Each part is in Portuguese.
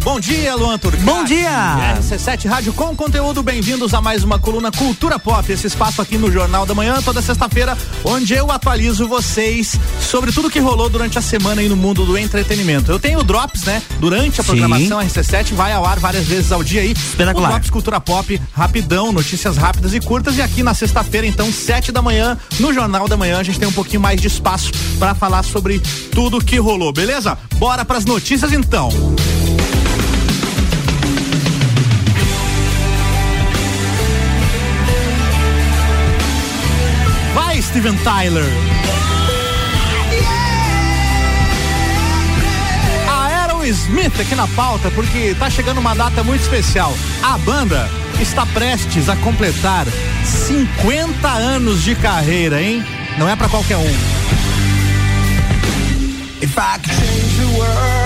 Bom dia, Luan Turcati. Bom dia! RC7 Rádio com conteúdo, bem-vindos a mais uma coluna Cultura Pop, esse espaço aqui no Jornal da Manhã, toda sexta-feira, onde eu atualizo vocês sobre tudo que rolou durante a semana aí no mundo do entretenimento. Eu tenho Drops, né? Durante a programação Sim. RC7, vai ao ar várias vezes ao dia aí. Espetacular. Drops Cultura Pop, rapidão, notícias rápidas e curtas. E aqui na sexta-feira, então, sete da manhã, no Jornal da Manhã, a gente tem um pouquinho mais de espaço para falar sobre tudo que rolou, beleza? Bora pras notícias então. Steven Tyler. A Aerosmith aqui na pauta porque tá chegando uma data muito especial. A banda está prestes a completar 50 anos de carreira, hein? Não é para qualquer um.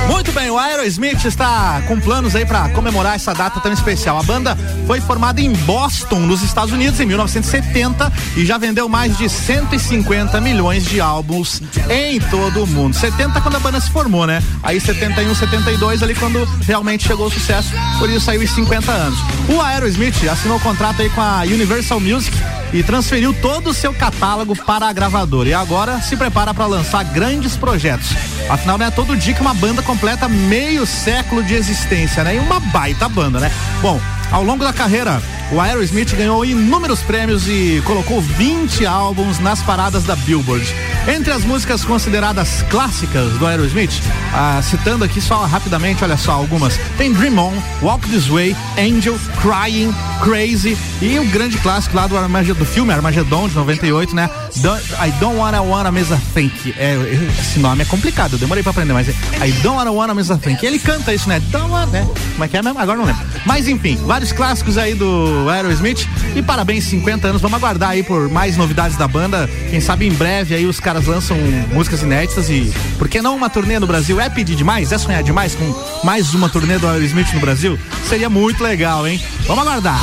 Muito bem, o Aerosmith está com planos aí para comemorar essa data tão especial. A banda foi formada em Boston, nos Estados Unidos, em 1970 e já vendeu mais de 150 milhões de álbuns em todo o mundo. 70 quando a banda se formou, né? Aí 71, 72 ali quando realmente chegou o sucesso. Por isso saiu os 50 anos. O Aerosmith assinou o contrato aí com a Universal Music e transferiu todo o seu catálogo para a gravadora. E agora se prepara para lançar grandes projetos. Afinal, não é todo dia que uma banda completa meio século de existência, né? E uma baita banda, né? Bom, ao longo da carreira, o Aerosmith ganhou inúmeros prêmios e colocou 20 álbuns nas paradas da Billboard. Entre as músicas consideradas clássicas do Aerosmith, ah, citando aqui só rapidamente, olha só algumas, tem Dream On, Walk This Way, Angel, Crying, Crazy e o grande clássico lá do, Armaged, do filme Armageddon de 98, né? I Don't Wanna Wanna Mesa Think. É, esse nome é complicado, eu demorei pra aprender, mas é I Don't Wanna Wanna Mesa Think. Ele canta isso, né? Don't wanna, né? Como é que é mesmo? Agora não lembro. Mas enfim, vários clássicos aí do Aerosmith e parabéns, 50 anos. Vamos aguardar aí por mais novidades da banda. Quem sabe em breve aí os caras lançam músicas inéditas e por que não uma turnê no Brasil? É pedir demais? É sonhar demais com mais uma turnê do Aerosmith no Brasil? Seria muito legal, hein? Vamos aguardar.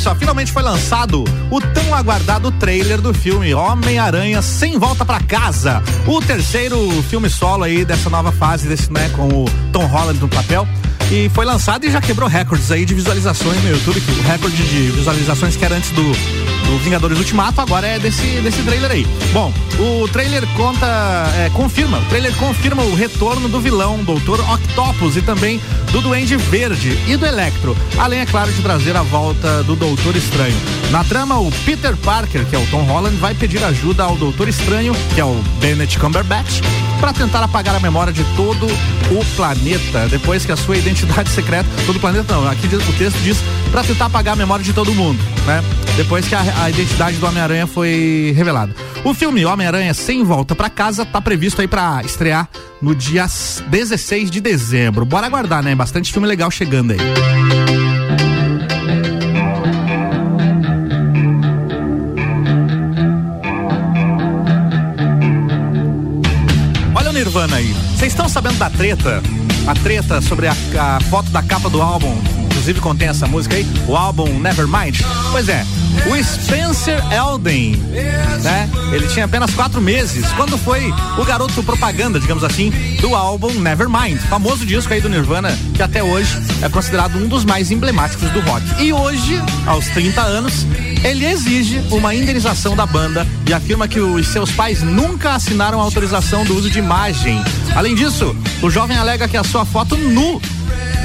Só, finalmente foi lançado o tão aguardado trailer do filme Homem-Aranha Sem Volta para Casa. O terceiro filme solo aí dessa nova fase, desse, né, com o Tom Holland no papel e foi lançado e já quebrou recordes aí de visualizações no YouTube, que o recorde de visualizações que era antes do, do Vingadores Ultimato, agora é desse, desse trailer aí. Bom, o trailer conta, é, confirma, o trailer confirma o retorno do vilão, Doutor Octopus, e também do Duende Verde e do Electro, além, é claro, de trazer a volta do Doutor Estranho. Na trama, o Peter Parker, que é o Tom Holland, vai pedir ajuda ao Doutor Estranho, que é o Bennett Cumberbatch, para tentar apagar a memória de todo o planeta, depois que a sua identidade secreta, todo o planeta não, aqui o texto diz para tentar apagar a memória de todo mundo, né? Depois que a, a identidade do Homem-Aranha foi revelada. O filme Homem-Aranha Sem Volta para Casa tá previsto aí para estrear no dia 16 de dezembro. Bora aguardar, né? Bastante filme legal chegando aí. Nirvana aí. Vocês estão sabendo da treta? A treta sobre a, a foto da capa do álbum inclusive contém essa música aí, o álbum Nevermind. Pois é, o Spencer Elden, né? Ele tinha apenas quatro meses quando foi o garoto propaganda, digamos assim, do álbum Nevermind, famoso disco aí do Nirvana, que até hoje é considerado um dos mais emblemáticos do rock. E hoje, aos 30 anos, ele exige uma indenização da banda e afirma que os seus pais nunca assinaram autorização do uso de imagem. Além disso, o jovem alega que a sua foto nu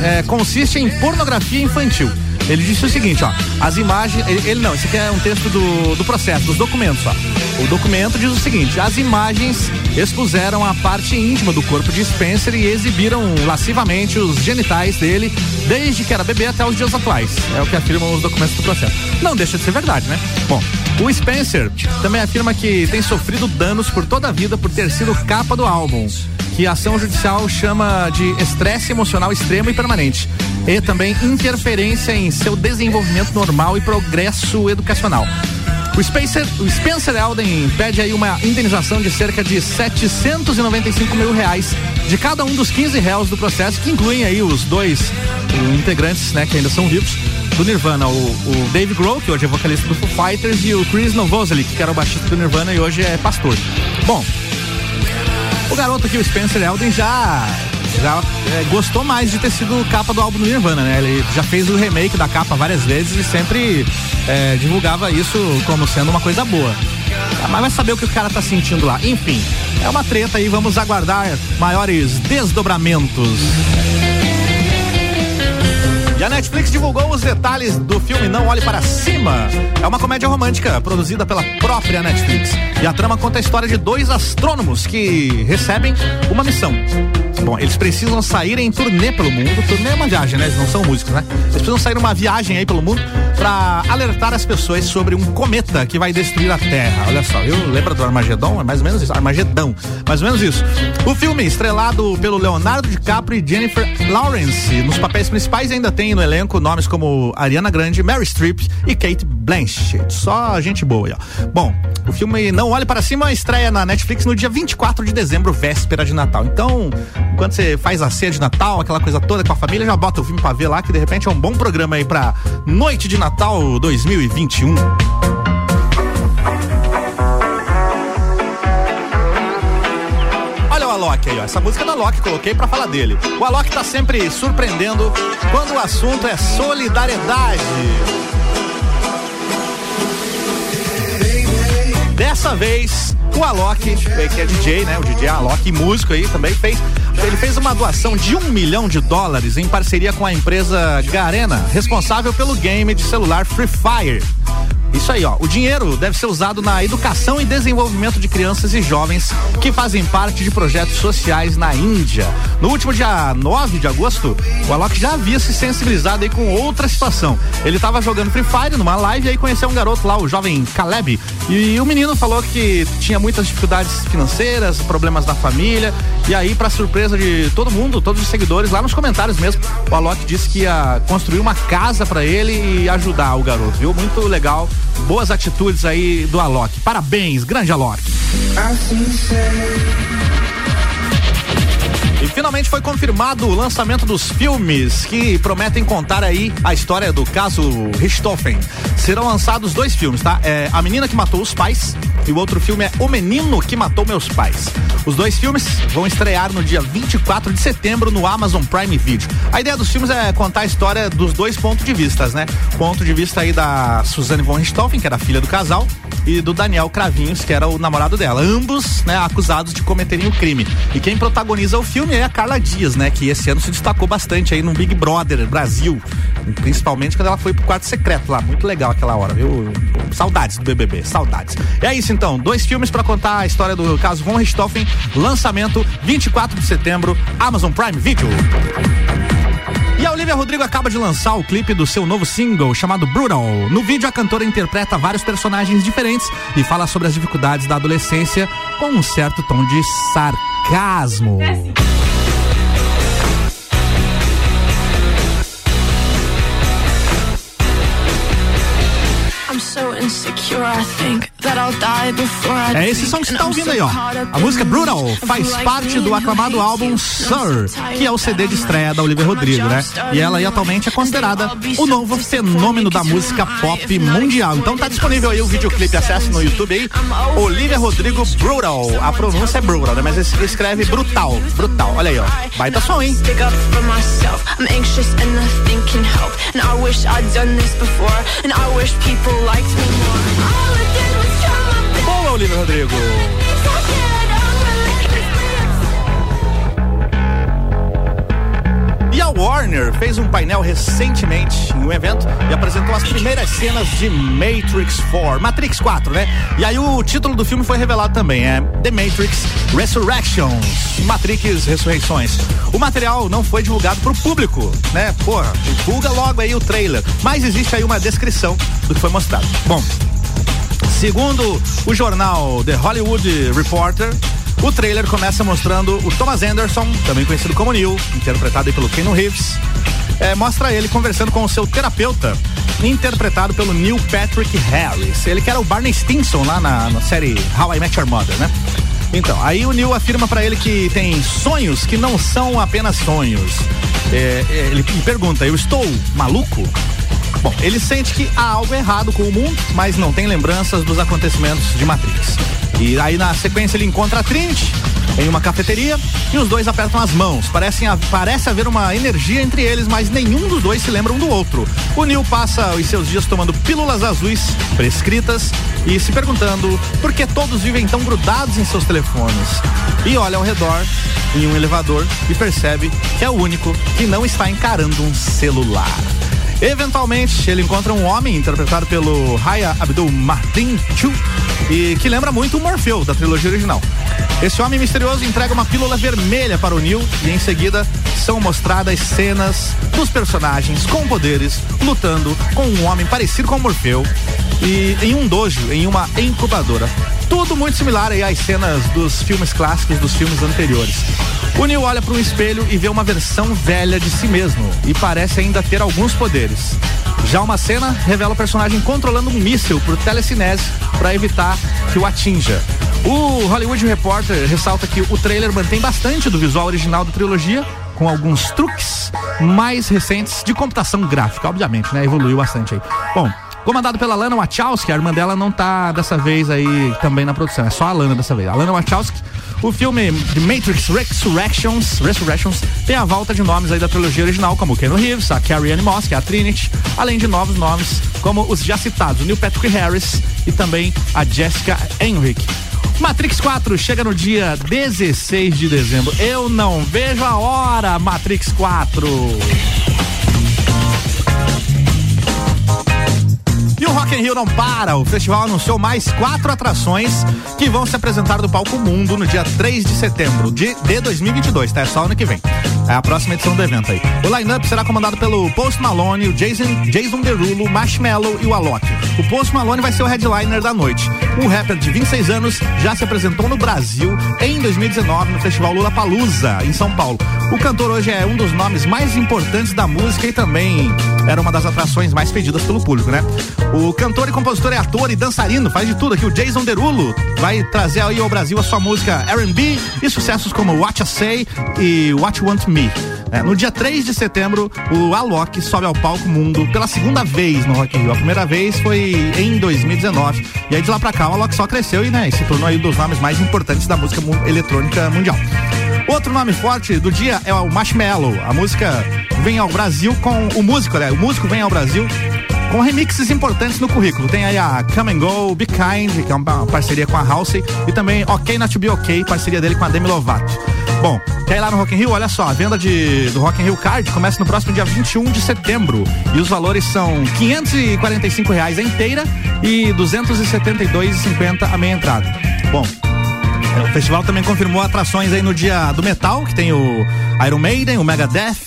é, consiste em pornografia infantil. Ele disse o seguinte, ó, as imagens, ele, ele, não, esse aqui é um texto do, do processo, dos documentos, ó. O documento diz o seguinte, as imagens expuseram a parte íntima do corpo de Spencer e exibiram lascivamente os genitais dele desde que era bebê até os dias atuais. É o que afirmam os documentos do processo. Não deixa de ser verdade, né? Bom, o Spencer também afirma que tem sofrido danos por toda a vida por ter sido capa do álbum que a ação judicial chama de estresse emocional extremo e permanente. E também interferência em seu desenvolvimento normal e progresso educacional. O Spencer, o Spencer Elden pede aí uma indenização de cerca de 795 mil reais de cada um dos 15 réus do processo, que incluem aí os dois integrantes, né, que ainda são vivos, do Nirvana, o, o Dave Grohl, que hoje é vocalista do Foo Fighters, e o Chris Novoselic, que era o baixista do Nirvana e hoje é pastor. Bom, O garoto aqui, o Spencer Elden, já já é, gostou mais de ter sido capa do álbum do Nirvana, né? Ele já fez o remake da capa várias vezes e sempre é, divulgava isso como sendo uma coisa boa. Ah, mas vai saber o que o cara tá sentindo lá. Enfim, é uma treta aí, vamos aguardar maiores desdobramentos. E a Netflix divulgou os detalhes do filme Não Olhe Para Cima. É uma comédia romântica produzida pela própria Netflix. E a trama conta a história de dois astrônomos que recebem uma missão. Bom, eles precisam sair em turnê pelo mundo. Turnê é uma viagem, né? Eles não são músicos, né? Eles precisam sair numa viagem aí pelo mundo para alertar as pessoas sobre um cometa que vai destruir a Terra. Olha só, eu lembro do Armagedon? É mais ou menos isso. Armagedão. Mais ou menos isso. O filme, estrelado pelo Leonardo DiCaprio e Jennifer Lawrence, nos papéis principais ainda tem no elenco nomes como Ariana Grande, Mary Streep e Kate Blanchett. Só gente boa aí, ó. Bom, o filme Não Olhe Para Cima estreia na Netflix no dia 24 de dezembro, véspera de Natal. Então, quando você faz a ceia de Natal, aquela coisa toda com a família, já bota o filme pra ver lá, que de repente é um bom programa aí pra noite de Natal 2021. Olha o Alok aí, ó. Essa música é do Alok, coloquei para falar dele. O Alok tá sempre surpreendendo quando o assunto é solidariedade. Dessa vez, o Alok, que é DJ, né? O DJ Alok, músico aí também, fez. Ele fez uma doação de um milhão de dólares em parceria com a empresa Garena, responsável pelo game de celular Free Fire. Isso aí, ó. O dinheiro deve ser usado na educação e desenvolvimento de crianças e jovens que fazem parte de projetos sociais na Índia. No último dia 9 de agosto, o Alok já havia se sensibilizado aí com outra situação. Ele estava jogando Free Fire numa live e aí conheceu um garoto lá, o jovem Caleb, e o menino falou que tinha muitas dificuldades financeiras, problemas da família, e aí, para surpresa de todo mundo, todos os seguidores, lá nos comentários mesmo, o Alok disse que ia construir uma casa para ele e ajudar o garoto, viu? Muito legal Boas atitudes aí do Alok. Parabéns, grande Alok. E finalmente foi confirmado o lançamento dos filmes que prometem contar aí a história do caso Richthofen. Serão lançados dois filmes, tá? É A Menina que Matou os Pais e o outro filme é O Menino que Matou Meus Pais. Os dois filmes vão estrear no dia 24 de setembro no Amazon Prime Video. A ideia dos filmes é contar a história dos dois pontos de vistas, né? Ponto de vista aí da Suzanne von Richthofen, que era filha do casal, e do Daniel Cravinhos, que era o namorado dela. Ambos, né, acusados de cometerem o crime. E quem protagoniza o filme é a Carla Dias, né, que esse ano se destacou bastante aí no Big Brother Brasil, principalmente quando ela foi pro quarto secreto lá. Muito legal aquela hora, viu? Saudades do BBB, saudades. É isso então, dois filmes para contar a história do caso Von Richthofen, lançamento 24 de setembro, Amazon Prime Video. E a Olivia Rodrigo acaba de lançar o clipe do seu novo single chamado Brutal. No vídeo, a cantora interpreta vários personagens diferentes e fala sobre as dificuldades da adolescência com um certo tom de sarcasmo. É assim. É esse som que você tá ouvindo aí, ó. A música Brutal faz parte do aclamado álbum Sir, que é o CD de estreia da Olivia Rodrigo, né? E ela aí atualmente é considerada o novo fenômeno da música pop mundial. Então tá disponível aí o videoclipe, acesse no YouTube aí. Olivia Rodrigo Brutal. A pronúncia é Brutal, né? Mas escreve Brutal. Brutal. Olha aí, ó. Baita som, hein? Boa, Olivia Rodrigo. A Warner fez um painel recentemente em um evento e apresentou as primeiras cenas de Matrix 4, Matrix 4, né? E aí o título do filme foi revelado também, é The Matrix Resurrections, Matrix Ressurreições. O material não foi divulgado pro público, né? Porra, divulga logo aí o trailer. Mas existe aí uma descrição do que foi mostrado. Bom, segundo o jornal The Hollywood Reporter, o trailer começa mostrando o Thomas Anderson, também conhecido como Neil, interpretado pelo Keanu Reeves. É, mostra ele conversando com o seu terapeuta, interpretado pelo Neil Patrick Harris. Ele que era o Barney Stinson lá na, na série How I Met Your Mother, né? Então, aí o Neil afirma para ele que tem sonhos que não são apenas sonhos. É, é ele pergunta: Eu estou maluco? Bom, ele sente que há algo errado com o mundo, mas não tem lembranças dos acontecimentos de Matrix. E aí na sequência ele encontra a Trinity em uma cafeteria e os dois apertam as mãos. Parecem, parece haver uma energia entre eles, mas nenhum dos dois se lembra um do outro. O Neil passa os seus dias tomando pílulas azuis prescritas e se perguntando por que todos vivem tão grudados em seus telefones. E olha ao redor em um elevador e percebe que é o único que não está encarando um celular. Eventualmente, ele encontra um homem interpretado pelo Raya Abdul Martin Chu e que lembra muito o Morpheu da trilogia original. Esse homem misterioso entrega uma pílula vermelha para o Neil e em seguida são mostradas cenas dos personagens com poderes lutando com um homem parecido com o Morfeu e em um dojo, em uma incubadora. Tudo muito similar aí às cenas dos filmes clássicos dos filmes anteriores. O Neil olha para um espelho e vê uma versão velha de si mesmo e parece ainda ter alguns poderes. Já uma cena revela o personagem controlando um míssil por telecinese para evitar que o atinja. O Hollywood Reporter ressalta que o trailer mantém bastante do visual original da trilogia, com alguns truques mais recentes de computação gráfica, obviamente, né? Evoluiu bastante aí. Bom, comandado pela Lana Wachowski, a irmã dela não tá dessa vez aí também na produção, é só a Lana dessa vez. A Lana Wachowski, o filme The Matrix Resurrections, Resurrections tem a volta de nomes aí da trilogia original, como Keanu Reeves, a Carrie Ann Moss, que é a Trinity, além de novos nomes, como os já citados, o Neil Patrick Harris e também a Jessica Henwick. Matrix 4 chega no dia 16 de dezembro. Eu não vejo a hora, Matrix 4. Rock in Rio não para. O festival anunciou mais quatro atrações que vão se apresentar no Palco Mundo no dia 3 de setembro de, de 2022, tá? É só ano que vem. É a próxima edição do evento aí. O line-up será comandado pelo Post Malone, o Jason, Jason Derulo, Marshmallow e o Alok. O Post Malone vai ser o headliner da noite. O rapper de 26 anos já se apresentou no Brasil em 2019 no Festival Lula Palusa, em São Paulo. O cantor hoje é um dos nomes mais importantes da música e também era uma das atrações mais pedidas pelo público, né? O cantor e compositor é ator e dançarino, faz de tudo aqui. O Jason Derulo vai trazer aí ao Brasil a sua música R&B e sucessos como What I Say e What You Want Me. É, no dia 3 de setembro, o Alok sobe ao palco mundo pela segunda vez no Rock in Rio. A primeira vez foi em 2019. E aí de lá pra cá o Alok só cresceu e, né, se tornou aí um dos nomes mais importantes da música eletrônica mundial. Outro nome forte do dia é o Marshmallow. A música vem ao Brasil com o músico, né? O músico vem ao Brasil com remixes importantes no currículo. Tem aí a Come and Go, Be Kind, que é uma parceria com a Halsey, e também Ok Not To Be Ok, parceria dele com a Demi Lovato. Bom, quer ir lá no Rock in Rio? Olha só, a venda de, do Rock in Rio Card começa no próximo dia 21 de setembro e os valores são 545 reais a inteira e 272,50 a meia entrada. Bom, o festival também confirmou atrações aí no dia do metal, que tem o Iron Maiden, o Megadeth,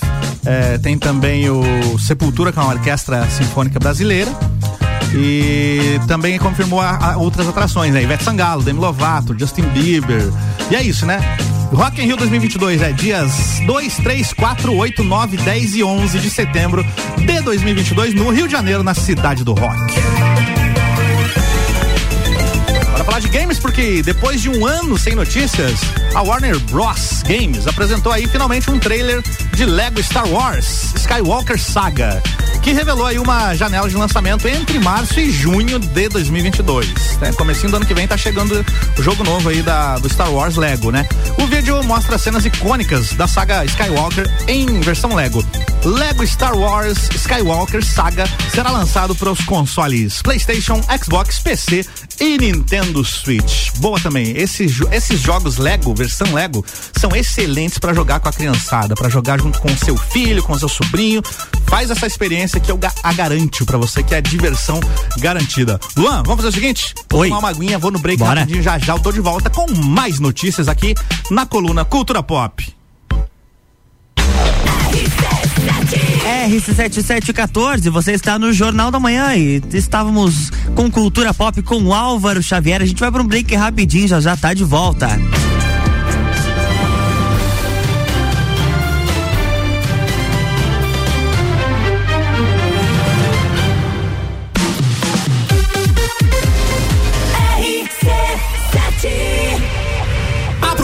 é, tem também o Sepultura, que é uma orquestra sinfônica brasileira. E também confirmou a, a outras atrações, né? Ivete Sangalo, Demi Lovato, Justin Bieber. E é isso, né? Rock in Rio 2022 é dias 2, 3, 4, 8, 9, 10 e 11 de setembro de 2022 no Rio de Janeiro, na cidade do rock falar de games porque depois de um ano sem notícias, a Warner Bros. Games apresentou aí finalmente um trailer de Lego Star Wars Skywalker Saga, que revelou aí uma janela de lançamento entre março e junho de 2022. Né? Comecinho do ano que vem tá chegando o jogo novo aí da, do Star Wars Lego, né? O vídeo mostra cenas icônicas da saga Skywalker em versão Lego. Lego Star Wars Skywalker Saga será lançado para os consoles PlayStation, Xbox, PC e Nintendo Switch. Boa também. Esses, esses jogos Lego, versão Lego, são excelentes para jogar com a criançada, para jogar junto com o seu filho, com o seu sobrinho. Faz essa experiência que eu a garanto para você, que é diversão garantida. Luan, vamos fazer o seguinte? Vou Oi. tomar uma aguinha, vou no break Bora. rapidinho, já já eu tô de volta com mais notícias aqui na coluna Cultura Pop. RC7714, você está no Jornal da Manhã e estávamos com Cultura Pop com Álvaro Xavier. A gente vai para um break rapidinho, já já tá de volta.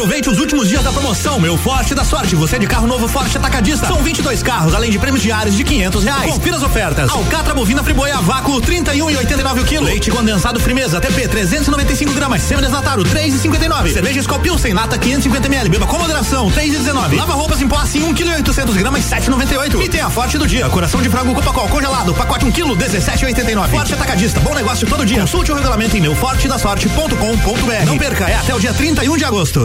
Aproveite os últimos dias da promoção, meu Forte da Sorte. Você de carro novo Forte Atacadista. São 22 carros, além de prêmios diários de 500 reais. Confira as ofertas. Alcatra bovina friboia vácuo 31 e 89 o quilo. Leite condensado Frimeza TP 395 gramas. Semi-desnatado 3 e 59. Cerveja Scopil sem lata 550 ml. Beba com moderação 3 e 19. Lava roupas em assim 1 kg 800 gramas 7,98. E tem a Forte do dia. Coração de frango Copacol congelado. Pacote 1 kg 17,89. Forte Atacadista. Bom negócio todo dia. Consulte o regulamento em meufortedasorte.com.br. Não perca, é até o dia 31 de agosto.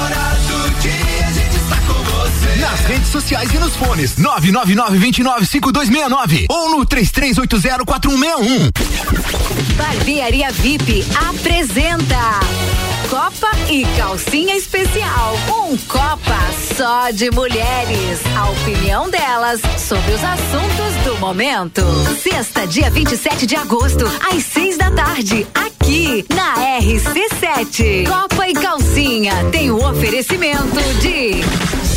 nas redes sociais e nos fones 999-295269 ou no 33804161. Barbearia VIP apresenta Copa e Calcinha Especial. Um Copa só de mulheres. A opinião delas sobre os assuntos do momento. Sexta, dia 27 de agosto, às seis da tarde, aqui na RC7. Copa e Calcinha tem o oferecimento de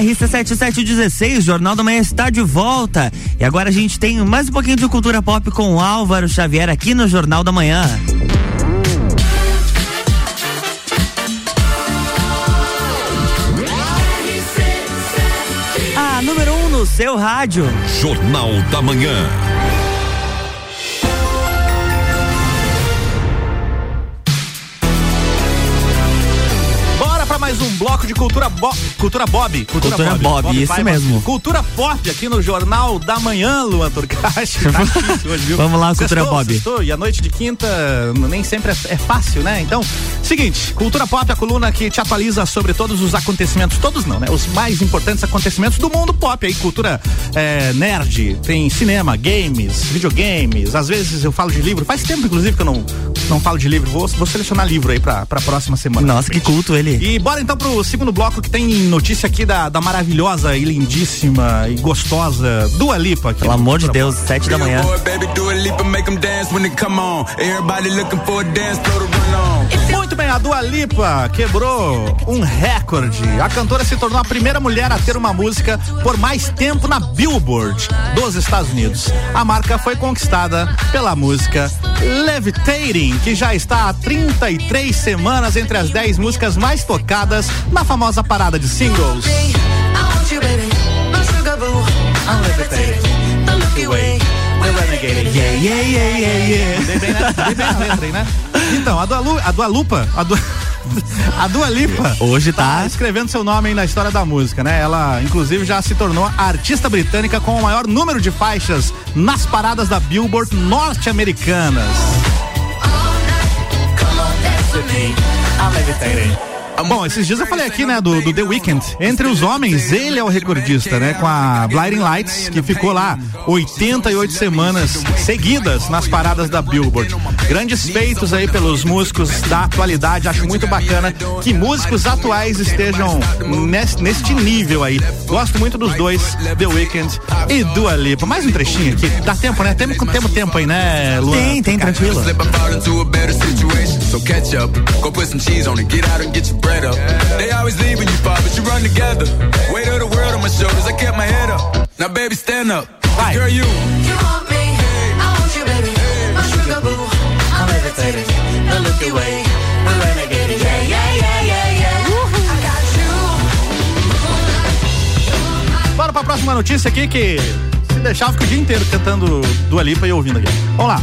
RC7716, Jornal da Manhã está de volta. E agora a gente tem mais um pouquinho de cultura pop com o Álvaro Xavier aqui no Jornal da Manhã. A número 1 um no seu rádio. Jornal da Manhã. Mais um bloco de cultura, bo cultura Bob. Cultura, cultura Bob, Bob, Bob isso mesmo. Cultura Pop aqui no Jornal da Manhã, Luan Turcati. Tá hoje, Vamos lá, Cultura sextou, Bob. Sextou, e a noite de quinta nem sempre é, é, fácil, né? Então, seguinte, Cultura Pop, a coluna que te atualiza sobre todos os acontecimentos, todos não, né? Os mais importantes acontecimentos do mundo pop aí, cultura é, nerd, tem cinema, games, videogames, às vezes eu falo de livro, faz tempo inclusive que eu não, não falo de livro, vou, vou selecionar livro aí pra, pra próxima semana. Nossa, que culto ele. E bora então pro segundo bloco que tem notícia aqui da, da maravilhosa e lindíssima e gostosa Dua Lipa. Pelo amor de Deus, sete da manhã. Muito bem, a Dua Lipa quebrou um recorde. A cantora se tornou a primeira mulher a ter uma música por mais tempo na Billboard dos Estados Unidos. A marca foi conquistada pela música Levitating, que já está há 33 semanas entre as 10 músicas mais tocadas na famosa parada de singles. Yeah, yeah, yeah, yeah, yeah. Dei bem, né? Dei bem na letra né? Então, a Dua, Lu, a Dua Lupa, a Dua, a Dua Lipa hoje tá... tá... escrevendo seu nome aí na história da música, né? Ela, inclusive, já se tornou a artista britânica com o maior número de faixas nas paradas da Billboard norte-americanas. Bom, esses dias eu falei aqui, né, do, do, The Weeknd. Entre os homens, ele é o recordista, né, com a Blinding Lights, que ficou lá 88 semanas seguidas nas paradas da Billboard. Grandes feitos aí pelos músicos da atualidade. Acho muito bacana que músicos atuais estejam nesse, neste nível aí. Gosto muito dos dois, The Weeknd e Dua Lipa. Mais um trechinho aqui. Dá tempo, né? Temos, temos tempo aí, né, Luan? Tem, tem, tranquilo. Catch up. They always leave when you fall, but you run together. Weight of the world on my shoulders, I kept my head up. Now baby, stand up. Vai. Girl, you. You want me, I want you, baby. My sugar boo, I'm levitating. The Milky Way, we're renegading. Yeah, yeah, yeah, yeah, yeah. I got you. Bora pra próxima notícia aqui que se deixar, fica o dia inteiro cantando Dua Lipa e ouvindo aqui. Vamos lá.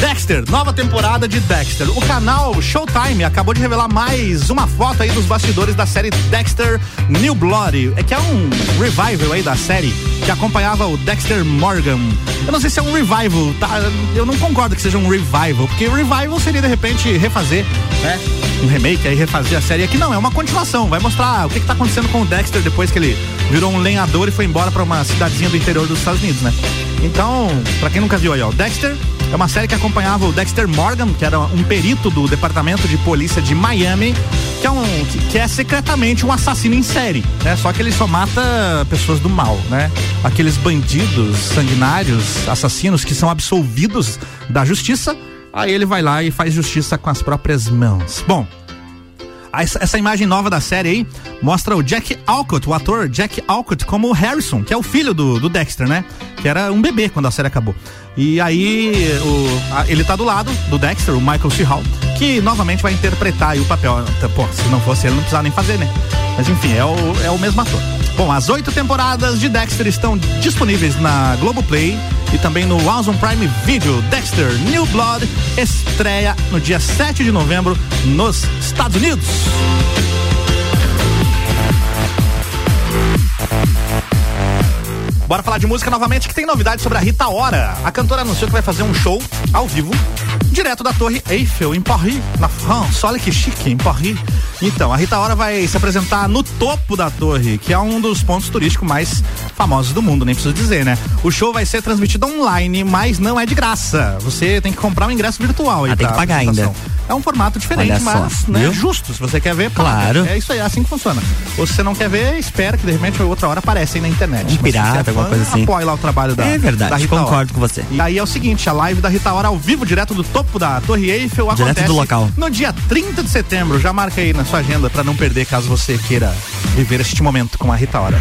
Dexter, nova temporada de Dexter. O canal Showtime acabou de revelar mais uma foto aí dos bastidores da série Dexter New Blood. É que é um revival aí da série que acompanhava o Dexter Morgan. Eu não sei se é um revival, tá? Eu não concordo que seja um revival, porque revival seria de repente refazer, né? Um remake aí, refazer a série. Aqui não, é uma continuação. Vai mostrar o que, que tá acontecendo com o Dexter depois que ele virou um lenhador e foi embora para uma cidadezinha do interior dos Estados Unidos, né? Então, para quem nunca viu aí, ó, Dexter é uma série que acompanhava o Dexter Morgan, que era um perito do Departamento de Polícia de Miami, que é, um, que, que é secretamente um assassino em série, né? Só que ele só mata pessoas do mal, né? Aqueles bandidos sanguinários, assassinos que são absolvidos da justiça, aí ele vai lá e faz justiça com as próprias mãos. Bom, essa, essa, imagem nova da série aí mostra o Jack Alcott, o ator Jack Alcott, como Harrison, que é o filho do, do Dexter, né? Que era um bebê quando a série acabou. E aí o, a, ele tá do lado do Dexter, o Michael C. Hall, que novamente vai interpretar o papel. Pô, se não fosse ele, não precisava nem fazer, né? Mas enfim, é o, é o mesmo ator. Bom, as oito temporadas de Dexter estão disponíveis na Globoplay e também no Amazon Prime Video. Dexter New Blood estreia no dia 7 de novembro nos Estados Unidos. Bora falar de música novamente, que tem novidade sobre a Rita Ora. A cantora anunciou que vai fazer um show ao vivo, direto da Torre Eiffel, em Paris, na França. Olha que chique, em Paris. Então, a Rita Ora vai se apresentar no topo da torre, que é um dos pontos turísticos mais famosos do mundo, nem preciso dizer, né? O show vai ser transmitido online, mas não é de graça. Você tem que comprar um ingresso virtual aí. Ah, tem que pagar ainda. É um formato diferente, mas né, justo. Se você quer ver, paga. Claro. É isso aí, é assim que funciona. Ou se você não quer ver, espera que de repente outra hora aparece aí na internet. Um se pirata, é alguma fã, coisa assim. Apoie lá o trabalho da É verdade, da Rita concordo Ora. com você. E aí é o seguinte, a live da Rita Ora ao vivo, direto do topo da Torre Eiffel, Direto acontece do local. no dia 30 de setembro. Já marca aí na sua agenda pra não perder, caso você queira viver este momento com a Rita Ora.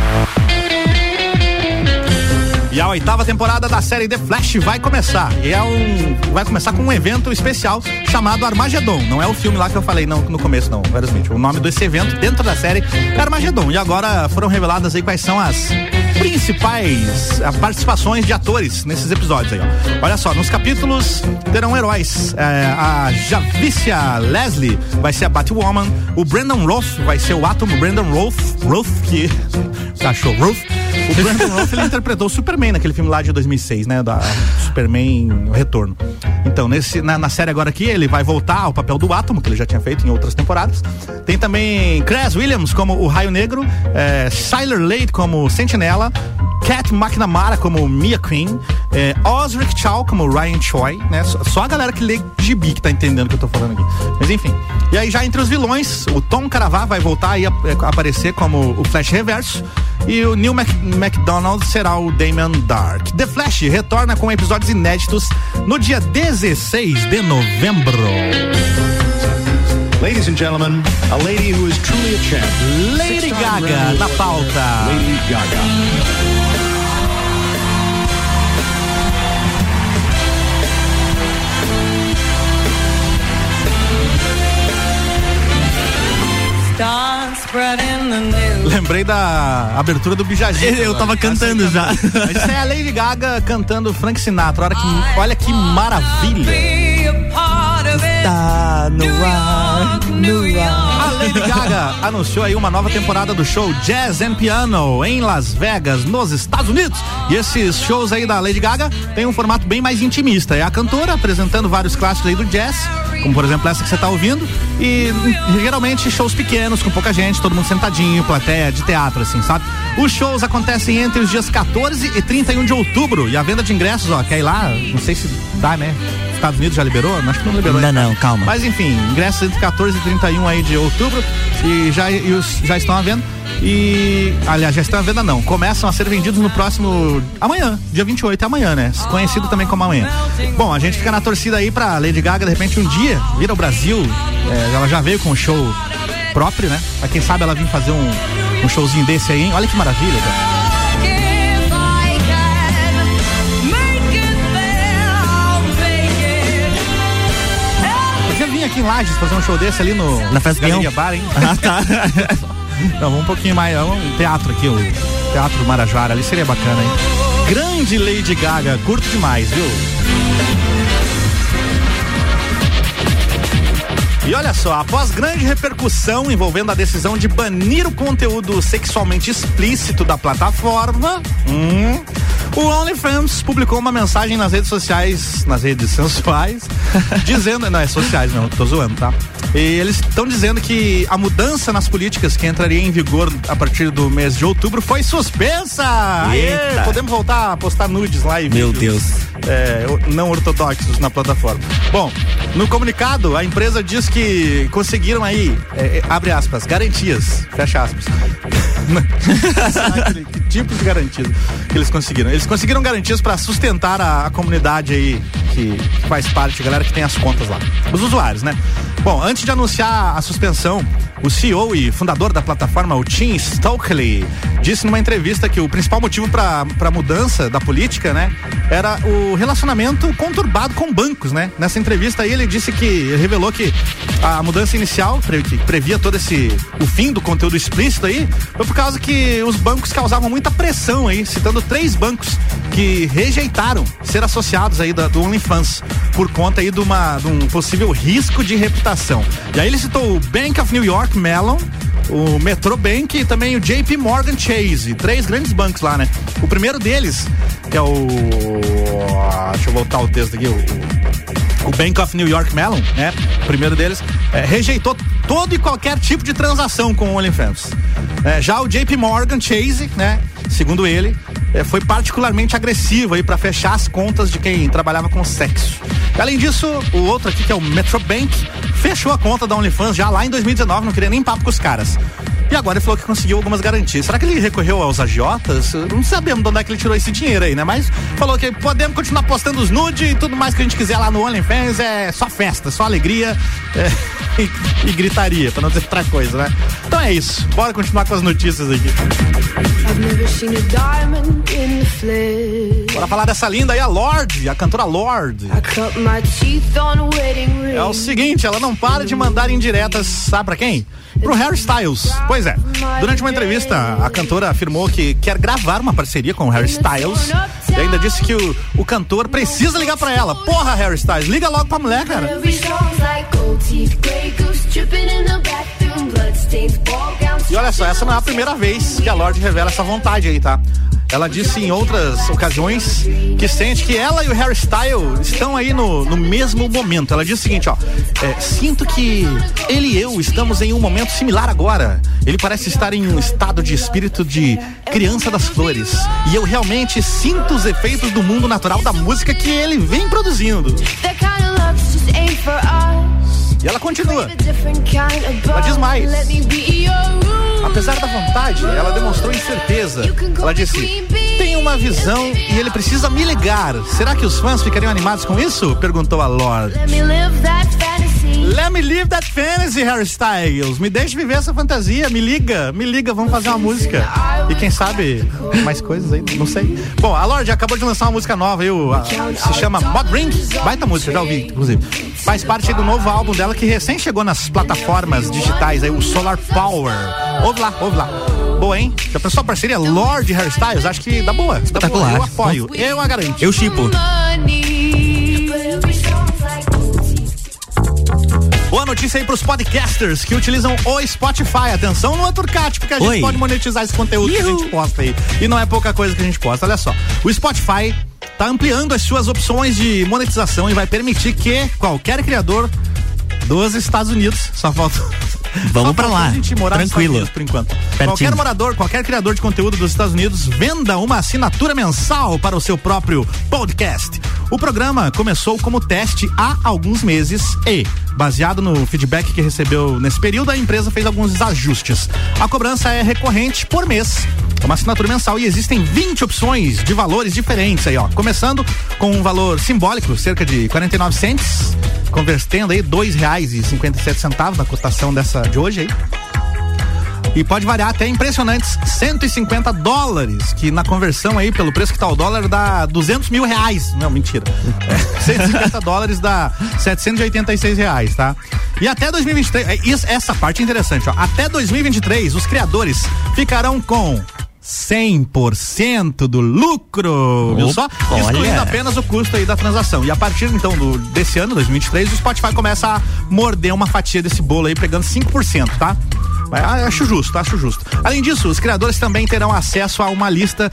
E a oitava temporada da série The Flash vai começar. E é um. Vai começar com um evento especial chamado Armagedon. Não é o filme lá que eu falei não, no começo, não, Vera Smith. O nome desse evento dentro da série é Armagedon. E agora foram reveladas aí quais são as principais ah, participações de atores nesses episódios aí, ó. Olha só, nos capítulos terão heróis. É, a Javicia Leslie vai ser a Batwoman. O Brandon Roth vai ser o Atom. Brandon Roth, Roth que. Cachorro, Roth. O Brandon Roth ele interpretou o Superman naquele filme lá de 2006, né? Da Superman Retorno. Então, nesse, na, na série agora aqui, ele vai voltar ao papel do Átomo, que ele já tinha feito em outras temporadas. Tem também Chris Williams como o Raio Negro, é, Siler Lade como Sentinela, Cat McNamara como Mia Queen, é, Osric Chow como Ryan Choi, né? Só, a galera que lê gibi que tá entendendo o que eu tô falando aqui. Mas enfim. E aí já entre os vilões, o Tom Caravá vai voltar aí a, a aparecer como o Flash Reverso e o Neil Mac, McDonald será o Damian Dark. The Flash retorna com episódios inéditos no dia 16 de novembro. Ladies and gentlemen, a lady who is truly a champ. Lady Gaga na pauta. Lady Gaga. Lembrei da abertura do Bijajinho. Eu tava cantando já. Mas isso é a Lady Gaga cantando Frank Sinatra. Olha que, olha que maravilha. Be a part of it. Tá no New ar, York, New no York. A Lady Gaga anunciou aí uma nova temporada do show Jazz and Piano em Las Vegas, nos Estados Unidos. E esses shows aí da Lady Gaga têm um formato bem mais intimista. É a cantora apresentando vários clássicos aí do jazz, como por exemplo essa que você tá ouvindo, e geralmente shows pequenos, com pouca gente, todo mundo sentadinho, plateia de teatro, assim, sabe? Os shows acontecem entre os dias 14 e 31 de outubro. E a venda de ingressos, ó, quer ir lá? Não sei se dá, né? Estados Unidos já liberou? Acho que não liberou. Ainda não, calma. Mas enfim, ingressos entre 14 e 31 aí de outubro e já, e os- já estão à venda. E, aliás, já estão à venda não. Começam a ser vendidos no próximo. amanhã, dia 28, é amanhã, né? Conhecido também como amanhã. Bom, a gente fica na torcida aí pra Lady Gaga, de repente, um dia vir ao Brasil. É, ela já veio com um show próprio, né? Pra quem sabe ela vir fazer um, um showzinho desse aí, hein? Olha que maravilha, cara. Podia vir aqui em Lages fazer um show desse ali no. Na Festa Galeria? Bar, hein? Ah, tá. Então, vamos um pouquinho mais. é Um teatro aqui, o Teatro Marajara, ali seria bacana, hein? Grande Lady Gaga, curto demais, viu? E olha só, após grande repercussão envolvendo a decisão de banir o conteúdo sexualmente explícito da plataforma, hum, o OnlyFans publicou uma mensagem nas redes sociais, nas redes sensuais, dizendo, não é sociais não, tô zoando, tá? E eles estão dizendo que a mudança nas políticas que entraria em vigor a partir do mês de outubro foi suspensa. Aê, Eita. podemos voltar a postar nudes lá e Meu Deus. é, não ortodoxos na plataforma. Bom, no comunicado, a empresa diz que conseguiram aí, é, é, abre aspas, garantias, fecha aspas. Que tipo de garantias que eles conseguiram? Eles conseguiram garantias para sustentar a, a comunidade aí que faz parte, a galera que tem as contas lá. Os usuários, né? Bom, antes de anunciar a suspensão, o CEO e fundador da plataforma, o Tim Stokely, disse numa entrevista que o principal motivo para a mudança da política, né, era o relacionamento conturbado com bancos, né? Nessa entrevista aí ele disse que revelou que a mudança inicial, que previa todo esse o fim do conteúdo explícito aí, foi por causa que os bancos causavam muita pressão aí, citando três bancos que rejeitaram ser associados aí da, do OnlyFans por conta aí de, uma, de um possível risco de reputação. E aí ele citou o Bank of New York Mellon, o Metrobank e também o JP Morgan Chase, três grandes bancos lá, né? O primeiro deles, que é o. Deixa eu voltar o texto aqui, o o Bank of New York Mellon, né? O primeiro deles, é, rejeitou todo e qualquer tipo de transação com o OnlyFans. É, já o JP Morgan Chase, né? Segundo ele, é, foi particularmente agressivo aí para fechar as contas de quem trabalhava com sexo. Além disso, o outro aqui que é o Metrobank fechou a conta da OnlyFans já lá em 2019, não queria nem papo com os caras. E agora ele falou que conseguiu algumas garantias. Será que ele recorreu aos agiotas? Não sabemos de onde é que ele tirou esse dinheiro aí, né? Mas falou que podemos continuar postando os nude e tudo mais que a gente quiser lá no OnlyFans. É só festa, só alegria é, e, e gritaria, pra não dizer outra coisa, né? Então é isso. Bora continuar com as notícias aqui. Bora falar dessa linda aí, a Lorde, a cantora Lorde. É o seguinte, ela não para de mandar indiretas, sabe pra quem? Pro Harry Styles. Pois é. Durante uma entrevista, a cantora afirmou que quer gravar uma parceria com o Harry Styles. E ainda disse que o, o cantor precisa ligar pra ela. Porra, Harry Styles, liga logo pra mulher, cara. E olha só, essa não é a primeira vez que a Lorde revela essa vontade aí, tá? Ela disse em outras ocasiões que sente que ela e o Harry Styles estão aí no, no mesmo momento. Ela diz o seguinte, ó. é, Sinto que ele e eu estamos em um momento similar agora. Ele parece estar em um estado de espírito de criança das flores. E eu realmente sinto os efeitos do mundo natural da música que ele vem produzindo. That kind of E ela continua. Ela diz mais. Apesar da vontade, ela demonstrou incerteza. Ela disse: tem uma visão e ele precisa me ligar. Será que os fãs ficariam animados com isso? Perguntou a Lorde. Let me live that fantasy. Harry Styles. Me deixe viver essa fantasia. Me liga, me liga, vamos fazer uma música. E quem sabe mais coisas aí, não sei. Bom, a Lorde acabou de lançar uma música nova a- se chama Mod Ring. Baita música, já ouvi, inclusive. Faz parte do novo álbum dela que recém chegou nas plataformas digitais aí, o Solar Power. Ouve lá, ouve lá. Boa, hein? Já pensou a parceria Lorde e Harry Styles? Acho que dá boa. Dá boa. Espetacular. Eu apoio. Eu a garanto. Eu chipo. Boa notícia aí pros podcasters que utilizam o Spotify. Atenção no Turcat, porque a gente Oi. pode monetizar esse conteúdo que a gente posta aí. E não é pouca coisa que a gente posta. Olha só. O Spotify tá ampliando as suas opções de monetização e vai permitir que qualquer criador dos Estados Unidos, só falta. Vamos falta lá. A gente morar nos Tranquilo. Unidos por enquanto. Pertinho. Qualquer morador, qualquer criador de conteúdo dos Estados Unidos venda uma assinatura mensal para o seu próprio podcast. O programa começou como teste há alguns meses e, baseado no feedback que recebeu nesse período, a empresa fez alguns ajustes. A cobrança é recorrente por mês. É uma assinatura mensal e existem 20 opções de valores diferentes aí, ó. Começando com um valor simbólico, cerca de 49 cents, convertendo aí dois reais e cinquenta centavos na cotação dessa de hoje aí. E pode variar até impressionantes 150 dólares, que na conversão aí, pelo preço que tá o dólar, dá 200 mil reais. Não, mentira. É, 150 dólares dá 786 reais, tá? E até 2023, é, isso- essa parte é interessante, ó. Até 2023, os criadores ficarão com 100% do lucro, viu só? Excluindo apenas o custo aí da transação. E a partir então do, desse ano, 2023, o Spotify começa a morder uma fatia desse bolo aí, pegando 5%, tá? Mas, ah, Acho justo, acho justo. Além disso, os criadores também terão acesso a uma lista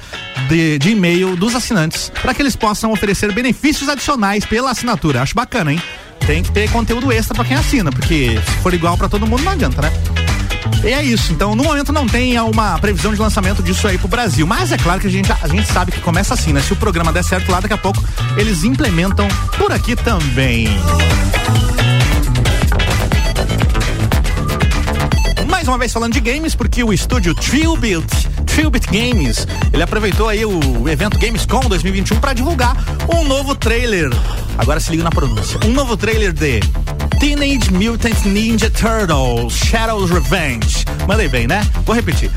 de, de e-mail dos assinantes para que eles possam oferecer benefícios adicionais pela assinatura. Acho bacana, hein? Tem que ter conteúdo extra para quem assina, porque se for igual para todo mundo não adianta, né? E é isso. Então, no momento não tem uma previsão de lançamento disso aí pro Brasil. Mas é claro que a gente, a gente sabe que começa assim, né? Se o programa der certo lá, daqui a pouco eles implementam por aqui também. Mais uma vez falando de games, porque o estúdio Trillbit, Trillbit Games, ele aproveitou aí o evento Gamescom 2021 para divulgar um novo trailer. Agora se liga na pronúncia. Um novo trailer de Teenage Mutant Ninja Turtles Shadow's Revenge. Mandei bem, né? Vou repetir.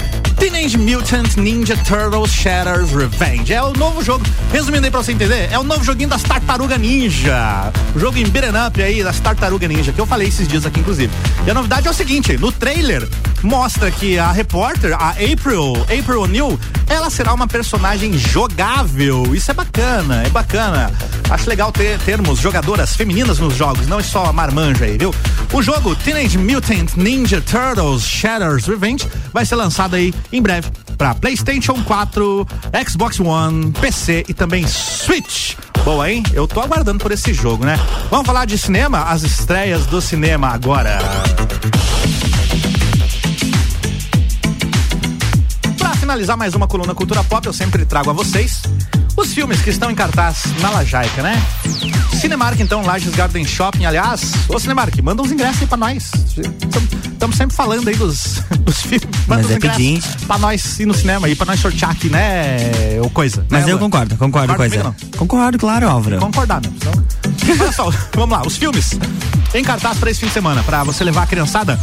Teenage Mutant Ninja Turtles Shadow's Revenge. É o novo jogo. Resumindo aí pra você entender, é o novo joguinho das Tartaruga Ninja. O jogo em beat'em up aí das Tartaruga Ninja, que eu falei esses dias aqui, inclusive. E a novidade é o seguinte: no trailer mostra que a repórter, a April, April O'Neil, ela será uma personagem jogável. Isso é bacana, é bacana. Acho legal ter termos jogadoras femininas nos jogos, não é só a marmanja aí, viu? O jogo Teenage Mutant Ninja Turtles Shadow's Revenge vai ser lançado aí em breve para PlayStation 4, Xbox One, PC e também Switch. Boa, hein? Eu tô aguardando por esse jogo, né? Vamos falar de cinema? As estreias do cinema agora. Pra finalizar mais uma coluna Cultura Pop, eu sempre trago a vocês os filmes que estão em cartaz na Lajaica, né? Cinemark, então, Lages Garden Shopping, aliás. Ô, Cinemark, manda uns ingressos aí pra nós. Estamos sempre falando aí dos, dos filmes. Manda Mas uns é ingressos pra nós ir no cinema aí, pra nós sortear aqui, né? Ou coisa. Mas né, eu Luan? concordo, concordo com Concorda a comigo, Concordo, claro, Álvaro. concordar, né? Senão- Olha só, vamos lá, os filmes em cartaz para esse fim de semana, para você levar a criançada.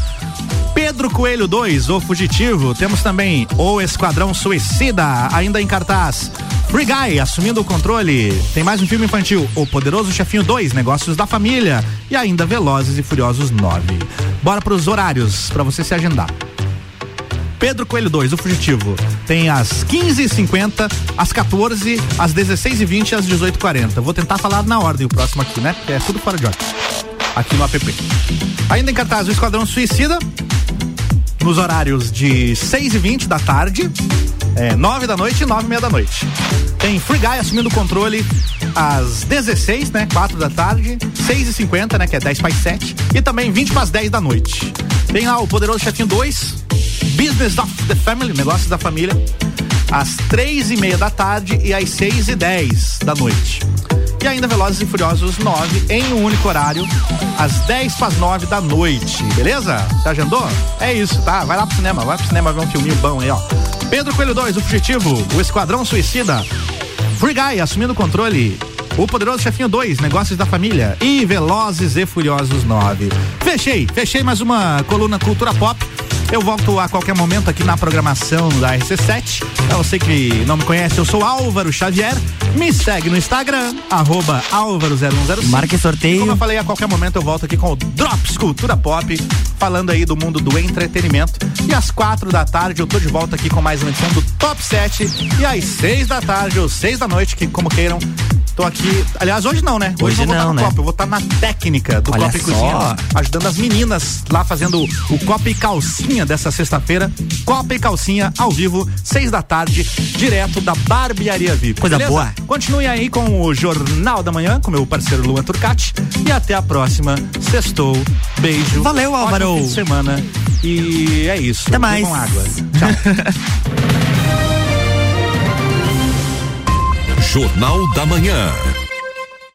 Pedro Coelho 2, O Fugitivo. Temos também O Esquadrão Suicida, ainda em cartaz. Free assumindo o controle. Tem mais um filme infantil, O Poderoso Chefinho 2, Negócios da Família. E ainda Velozes e Furiosos 9. Bora pros horários, para você se agendar. Pedro Coelho 2, o fugitivo. Tem às 15h50, às 14 às 16h20 e às 18h40. Vou tentar falar na ordem o próximo aqui, né? É tudo fora de ordem. Aqui no app. Ainda em cartaz, o Esquadrão Suicida. Nos horários de 6 e 20 da tarde, é, 9 da noite e 9 e meia da noite. Tem Free Guy assumindo o controle às 16, né? 4 da tarde, 6 e 50 né? Que é 10 para 7. E também 20 para as 10 da noite. Tem lá o Poderoso Chefinho 2, Business of the Family, Negócios da Família, às 3 e meia da tarde e às 6 e 10 da noite. E ainda Velozes e Furiosos 9 em um único horário, às 10 para as 9 da noite, beleza? Você agendou? É isso, tá? Vai lá pro cinema, vai pro cinema ver um filminho bom aí, ó. Pedro Coelho 2, o fugitivo, o Esquadrão Suicida, Free Guy assumindo o controle. O Poderoso Chefinho 2, Negócios da Família e Velozes e Furiosos 9. Fechei, fechei mais uma coluna Cultura Pop. Eu volto a qualquer momento aqui na programação da RC7. Pra você que não me conhece, eu sou Álvaro Xavier. Me segue no Instagram, arroba Álvaro0105. Marque E sorteio. como eu falei, a qualquer momento eu volto aqui com o Drops Cultura Pop, falando aí do mundo do entretenimento. E às quatro da tarde eu tô de volta aqui com mais uma edição do Top 7. E às seis da tarde ou seis da noite, que como queiram, tô aqui. Aliás, hoje não, né? Hoje eu vou estar não, no né? Copa, eu vou estar na técnica do Olha Copa e. Cozinha, ajudando as meninas lá fazendo o Copa e Calcinha dessa sexta-feira. Copa e Calcinha ao vivo, seis da tarde, direto da Barbearia VIP. Coisa beleza? boa. Continue aí com o Jornal da Manhã, com meu parceiro Luan Turcati. E até a próxima. Sextou. Beijo. Valeu, Álvaro. fim de semana. E é isso. Até mais. Com água. Tchau. Jornal da Manhã.